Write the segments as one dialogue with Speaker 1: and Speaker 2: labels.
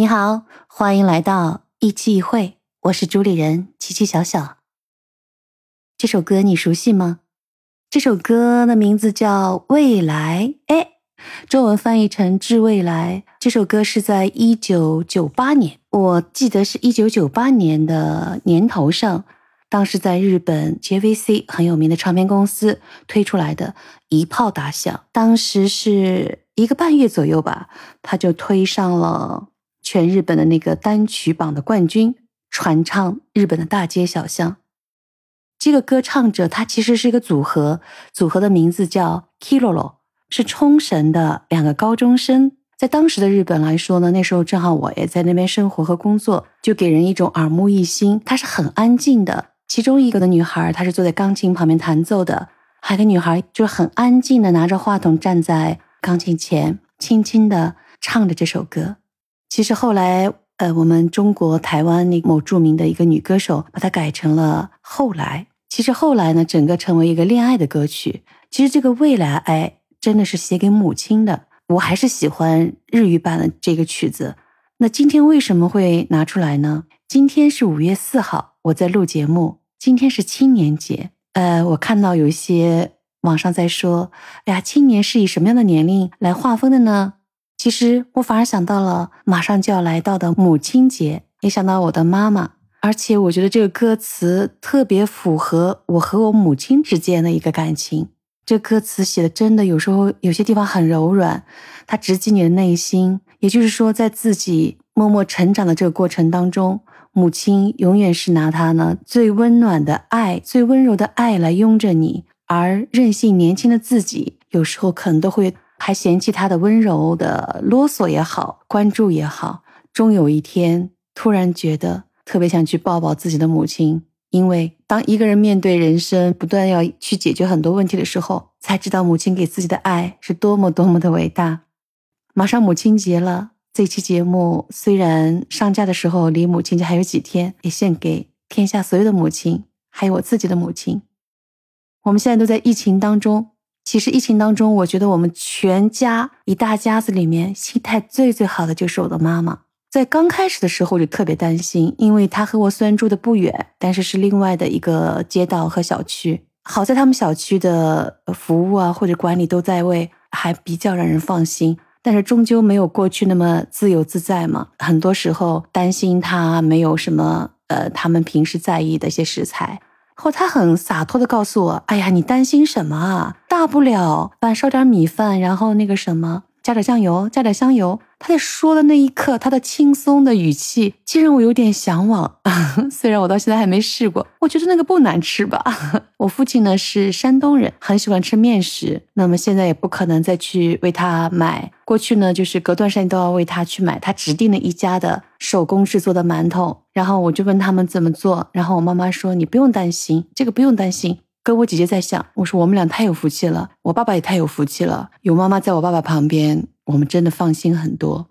Speaker 1: 你好，欢迎来到一期一会，我是主理人七七小小。这首歌你熟悉吗？这首歌的名字叫《未来》，哎，中文翻译成《致未来》。这首歌是在一九九八年，我记得是一九九八年的年头上，当时在日本 JVC 很有名的唱片公司推出来的，一炮打响。当时是一个半月左右吧，他就推上了。全日本的那个单曲榜的冠军，传唱日本的大街小巷。这个歌唱者他其实是一个组合，组合的名字叫 Kilolo，是冲绳的两个高中生。在当时的日本来说呢，那时候正好我也在那边生活和工作，就给人一种耳目一新。她是很安静的，其中一个的女孩她是坐在钢琴旁边弹奏的，还有个女孩就是很安静的拿着话筒站在钢琴前，轻轻的唱着这首歌。其实后来，呃，我们中国台湾那某著名的一个女歌手，把它改成了后来。其实后来呢，整个成为一个恋爱的歌曲。其实这个未来，哎，真的是写给母亲的。我还是喜欢日语版的这个曲子。那今天为什么会拿出来呢？今天是五月四号，我在录节目。今天是青年节。呃，我看到有一些网上在说，哎呀，青年是以什么样的年龄来划分的呢？其实我反而想到了马上就要来到的母亲节，也想到我的妈妈，而且我觉得这个歌词特别符合我和我母亲之间的一个感情。这歌词写的真的有时候有些地方很柔软，它直击你的内心。也就是说，在自己默默成长的这个过程当中，母亲永远是拿她呢最温暖的爱、最温柔的爱来拥着你，而任性年轻的自己有时候可能都会。还嫌弃他的温柔的啰嗦也好，关注也好，终有一天突然觉得特别想去抱抱自己的母亲，因为当一个人面对人生不断要去解决很多问题的时候，才知道母亲给自己的爱是多么多么的伟大。马上母亲节了，这期节目虽然上架的时候离母亲节还有几天，也献给天下所有的母亲，还有我自己的母亲。我们现在都在疫情当中。其实疫情当中，我觉得我们全家一大家子里面心态最最好的就是我的妈妈。在刚开始的时候，我就特别担心，因为她和我虽然住的不远，但是是另外的一个街道和小区。好在他们小区的服务啊或者管理都在位，还比较让人放心。但是终究没有过去那么自由自在嘛。很多时候担心他没有什么呃，他们平时在意的一些食材。后他很洒脱的告诉我：“哎呀，你担心什么啊？大不了饭烧点米饭，然后那个什么，加点酱油，加点香油。”他在说的那一刻，他的轻松的语气，竟让我有点向往。虽然我到现在还没试过，我觉得那个不难吃吧。我父亲呢是山东人，很喜欢吃面食。那么现在也不可能再去为他买。过去呢，就是隔段时间都要为他去买他指定的一家的手工制作的馒头。然后我就问他们怎么做，然后我妈妈说：“你不用担心，这个不用担心。”跟我姐姐在想，我说我们俩太有福气了，我爸爸也太有福气了，有妈妈在我爸爸旁边。我们真的放心很多。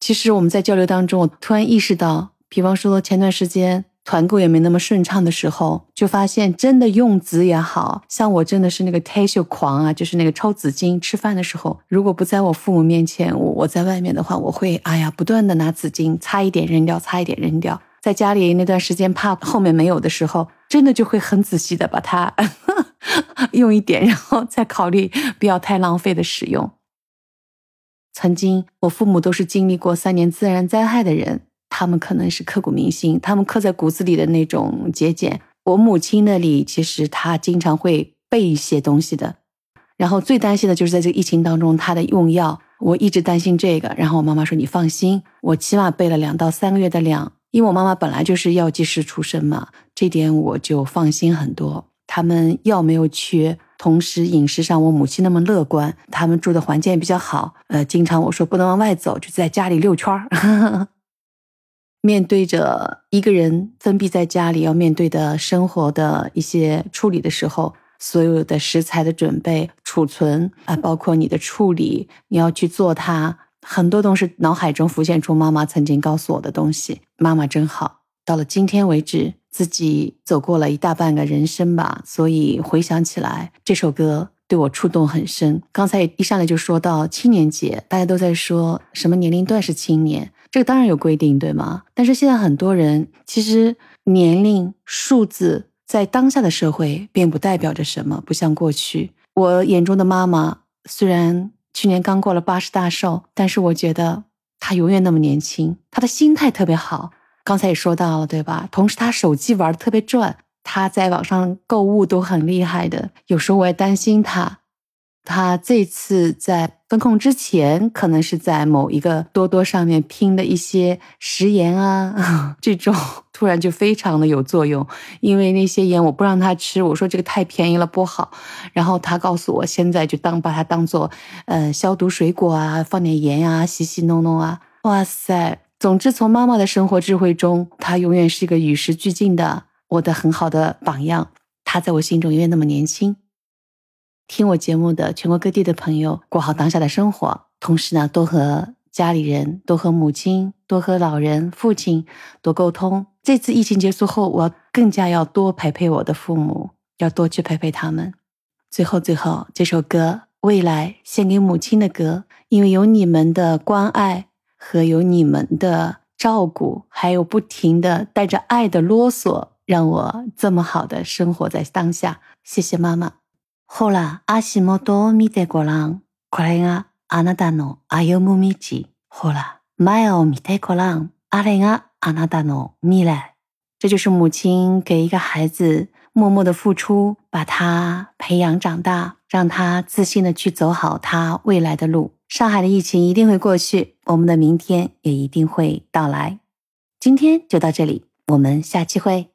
Speaker 1: 其实我们在交流当中，我突然意识到，比方说前段时间团购也没那么顺畅的时候，就发现真的用纸也好像我真的是那个 tissue 狂啊，就是那个抽纸巾。吃饭的时候，如果不在我父母面前，我我在外面的话，我会哎呀不断的拿纸巾擦一点扔掉，擦一点扔掉。在家里那段时间怕后面没有的时候，真的就会很仔细的把它 用一点，然后再考虑不要太浪费的使用。曾经，我父母都是经历过三年自然灾害的人，他们可能是刻骨铭心，他们刻在骨子里的那种节俭。我母亲那里，其实她经常会备一些东西的。然后最担心的就是在这个疫情当中，她的用药，我一直担心这个。然后我妈妈说：“你放心，我起码备了两到三个月的量，因为我妈妈本来就是药剂师出身嘛，这点我就放心很多。他们药没有缺。”同时，饮食上我母亲那么乐观，他们住的环境也比较好。呃，经常我说不能往外走，就在家里遛圈儿。面对着一个人封闭在家里要面对的生活的一些处理的时候，所有的食材的准备、储存啊，包括你的处理，你要去做它，很多都是脑海中浮现出妈妈曾经告诉我的东西。妈妈真好，到了今天为止。自己走过了一大半个人生吧，所以回想起来，这首歌对我触动很深。刚才一上来就说到青年节，大家都在说什么年龄段是青年，这个当然有规定，对吗？但是现在很多人其实年龄数字在当下的社会并不代表着什么，不像过去。我眼中的妈妈虽然去年刚过了八十大寿，但是我觉得她永远那么年轻，她的心态特别好。刚才也说到了，对吧？同时，她手机玩的特别转。他在网上购物都很厉害的，有时候我也担心他。他这次在封控之前，可能是在某一个多多上面拼的一些食盐啊，这种突然就非常的有作用。因为那些盐我不让他吃，我说这个太便宜了不好。然后他告诉我，现在就当把它当做呃消毒水果啊，放点盐啊，洗洗弄弄啊。哇塞！总之，从妈妈的生活智慧中，他永远是一个与时俱进的。我的很好的榜样，他在我心中永远那么年轻。听我节目的全国各地的朋友，过好当下的生活，同时呢，多和家里人，多和母亲，多和老人、父亲多沟通。这次疫情结束后，我更加要多陪陪我的父母，要多去陪陪他们。最后，最后，这首歌《未来》献给母亲的歌，因为有你们的关爱和有你们的照顾，还有不停的带着爱的啰嗦。让我这么好的生活在当下，谢谢妈妈。ほら、足元を見てごらん。これがあなたの歩む道。ほら、前を見てごらん。あれがあなたの未来。这就是母亲给一个孩子默默的付出，把他培养长大，让他自信的去走好他未来的路。上海的疫情一定会过去，我们的明天也一定会到来。今天就到这里，我们下期会。